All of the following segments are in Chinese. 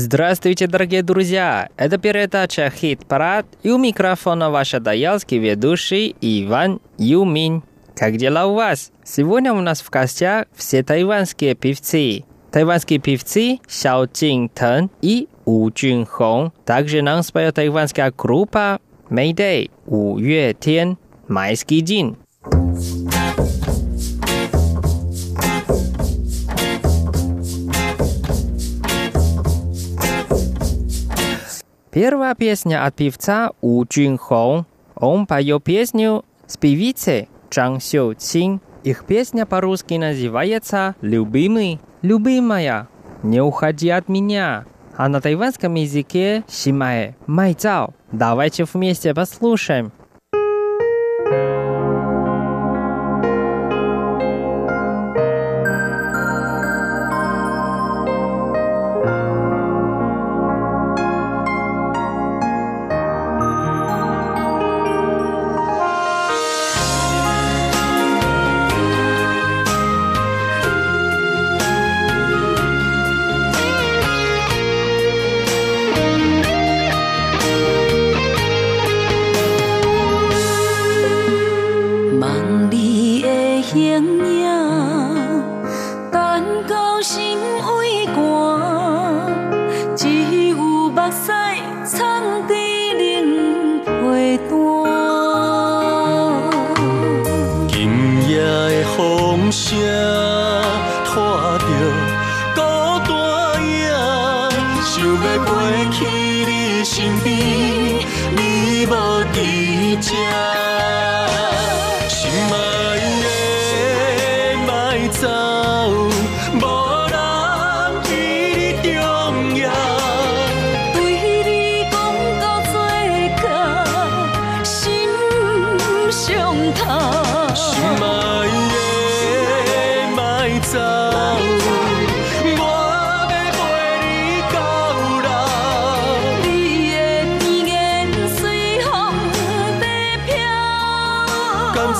Здравствуйте, дорогие друзья! Это передача «Хит-парад» и у микрофона ваш адаялский ведущий Иван Юмин. Как дела у вас? Сегодня у нас в гостях все тайванские певцы. Тайванские певцы Сяо Чин Тен и У Джун Хong. Также нам споет тайванская группа Mayday, У Юэ Тен, Майский Дин. Первая песня от певца У Хong. Он поет песню с певицей Чжан Чин. Их песня по-русски называется «Любимый», «Любимая», «Не уходи от меня», а на тайванском языке «Симае», «Майцао». Давайте вместе послушаем. you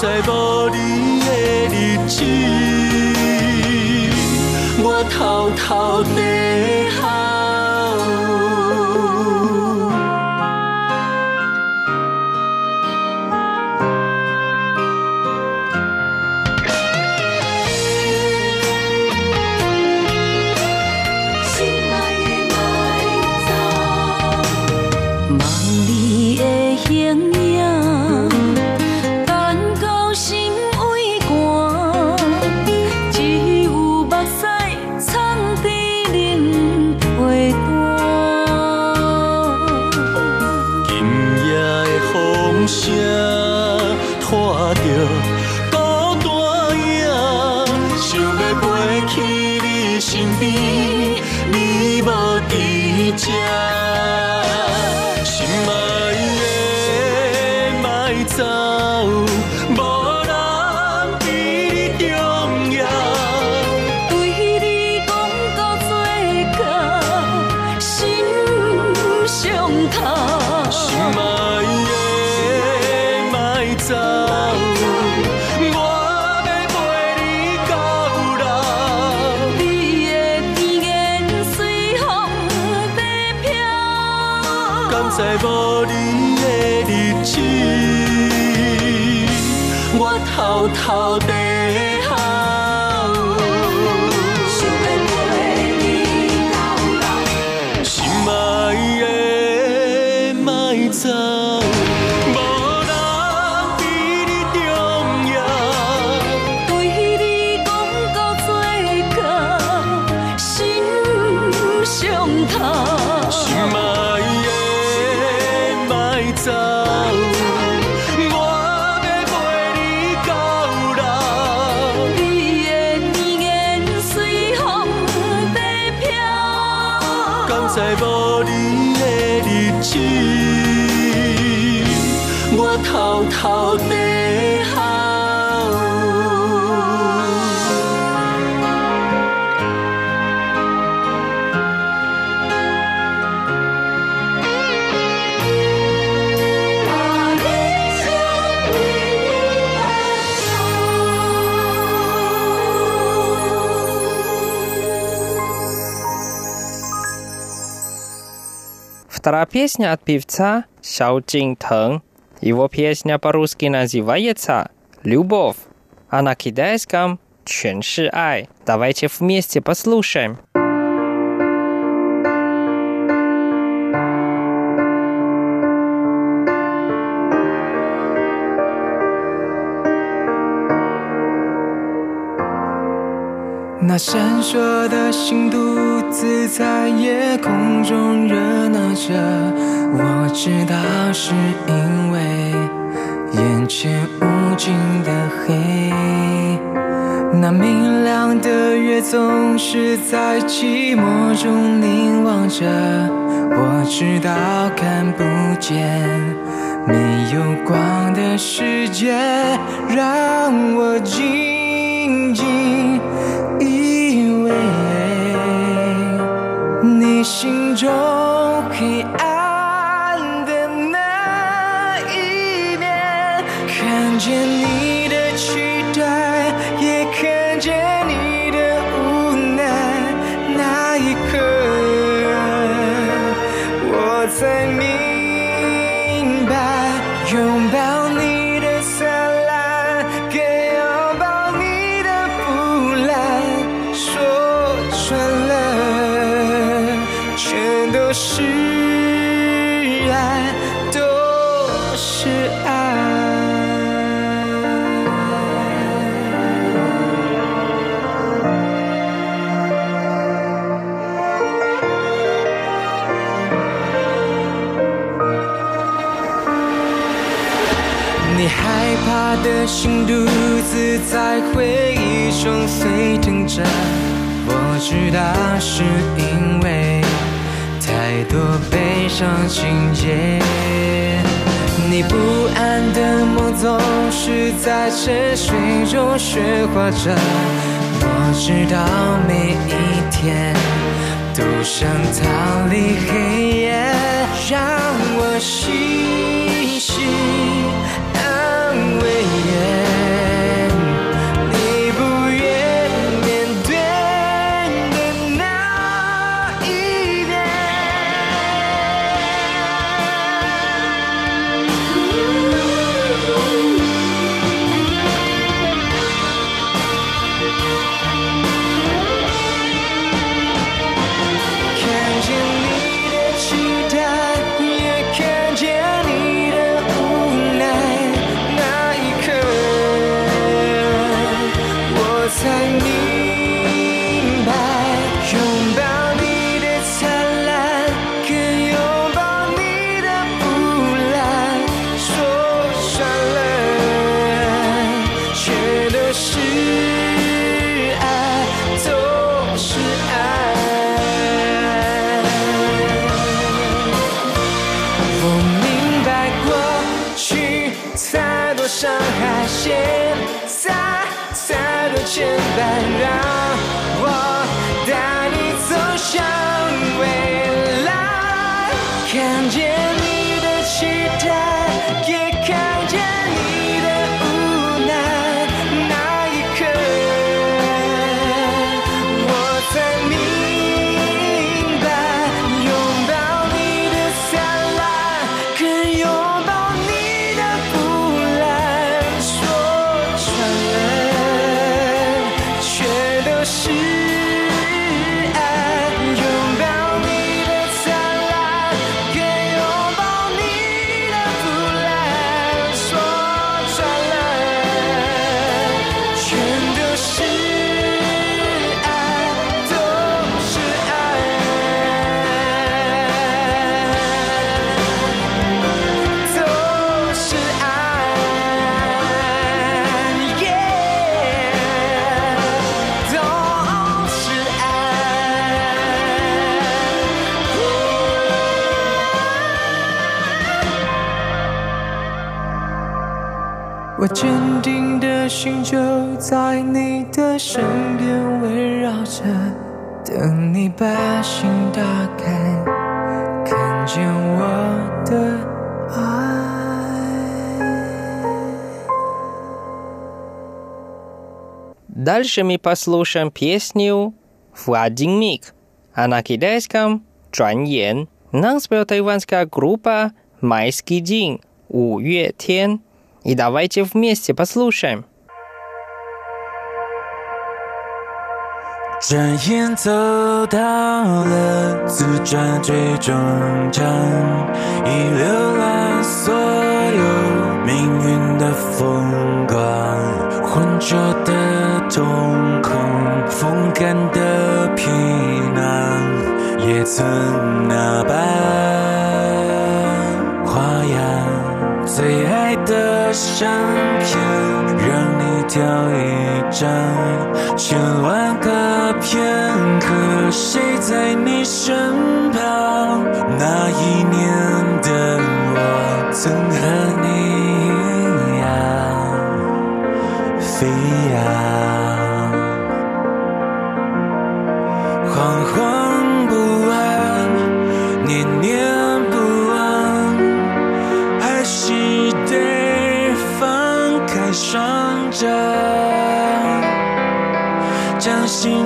在无你的日子，我偷偷地头地 Вторая песня от певца Сяо Цин Тэн. Его песня по-русски называется «Любовь», а на китайском «Чен Ши Ай». Давайте вместе послушаем. 那闪烁的星独自在夜空中热闹着，我知道是因为眼前无尽的黑。那明亮的月总是在寂寞中凝望着，我知道看不见没有光的世界，让我静静。你心中黑暗的那一面，看见你心独自在回忆中沸腾着，我知道是因为太多悲伤情节。你不安的梦总是在沉睡中喧哗着，我知道每一天都想逃离黑夜，让我细细安慰。心就在你的身边围绕着，等你把心打开，看见我的爱。 Дальше мы послушаем песню «В один миг», а на китайском «转眼». Нам спел тайванская группа «Майский день» 五月天. И давайте вместе послушаем. 转眼走到了自转最终站，已浏览所有命运的风光，浑浊的瞳孔，风干的皮囊，也曾那般。花样，最爱的相片，让你挑一张，千万个片刻，谁在你身旁？那一年的我，曾和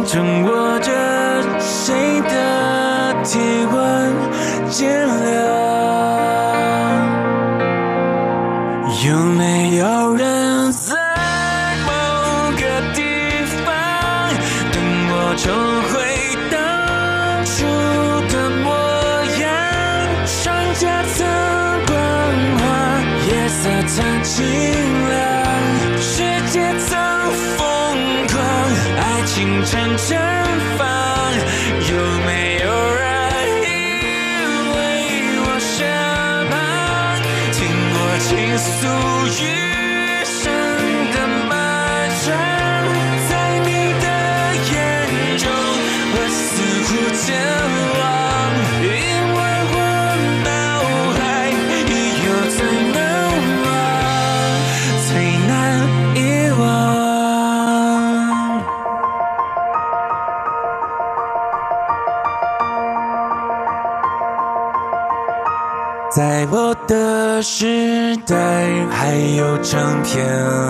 将心中握着谁的体温减凉。有没有人在某个地方等我重回当初的模样？双颊曾光滑，夜色曾清凉，在我的时代，还有唱片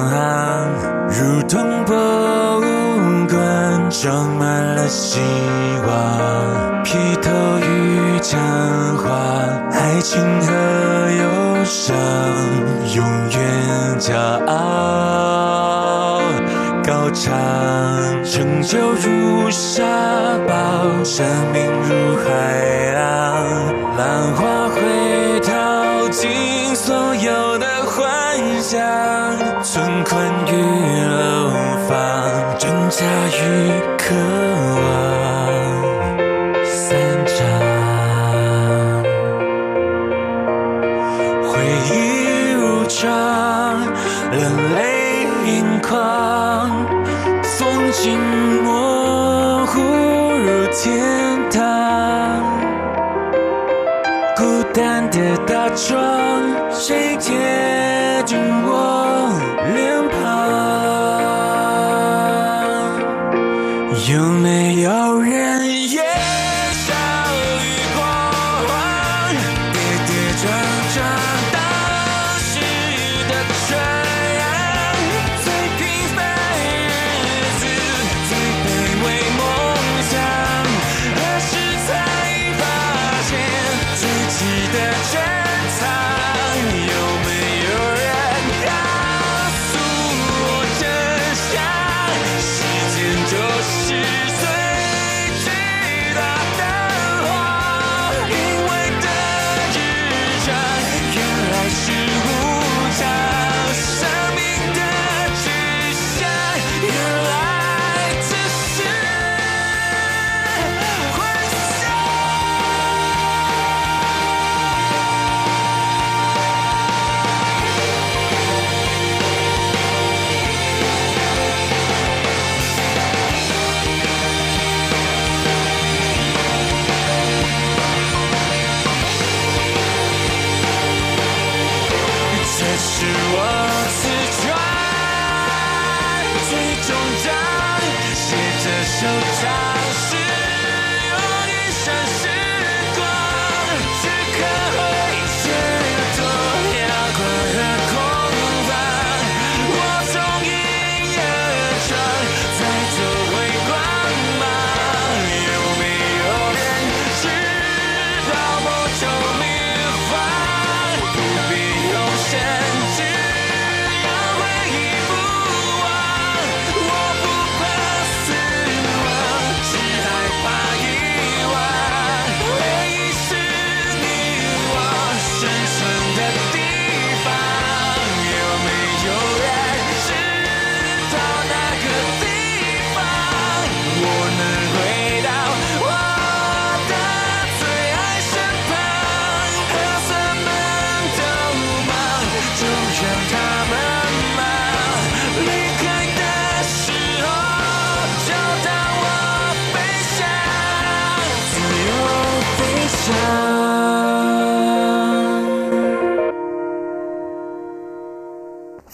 行，如同博物馆，装满了希望。披头与讲话，爱情和忧伤，永远骄傲。高唱，成就如沙堡，生命如海浪，浪花尽所有的幻想，存款与楼房，挣扎与渴望，装谁天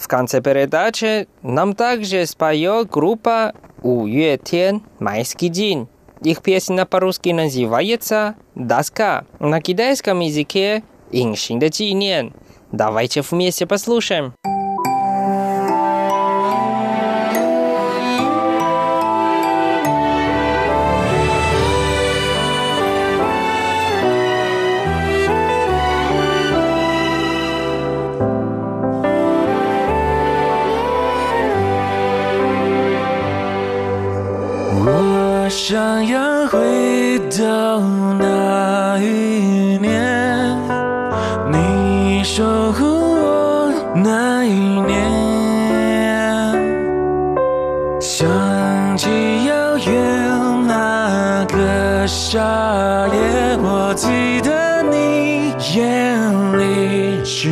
конце передачи нам также споет группа «У Юэ Тен Майский день». Их песня по-русски называется «Доска», на китайском языке «Иншин de 纪念». Давайте вместе послушаем. 那一年，想起遥远那个夏夜，我记得你眼里是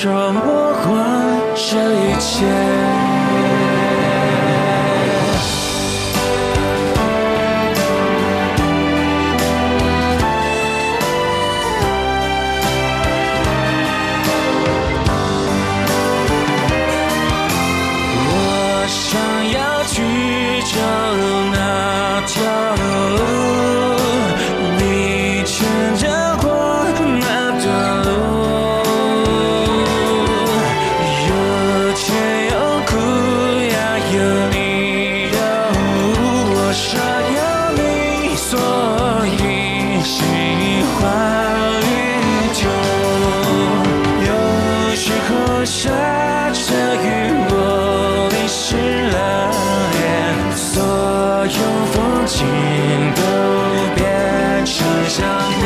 strong 下着雨我淋湿了脸所有风景都变成想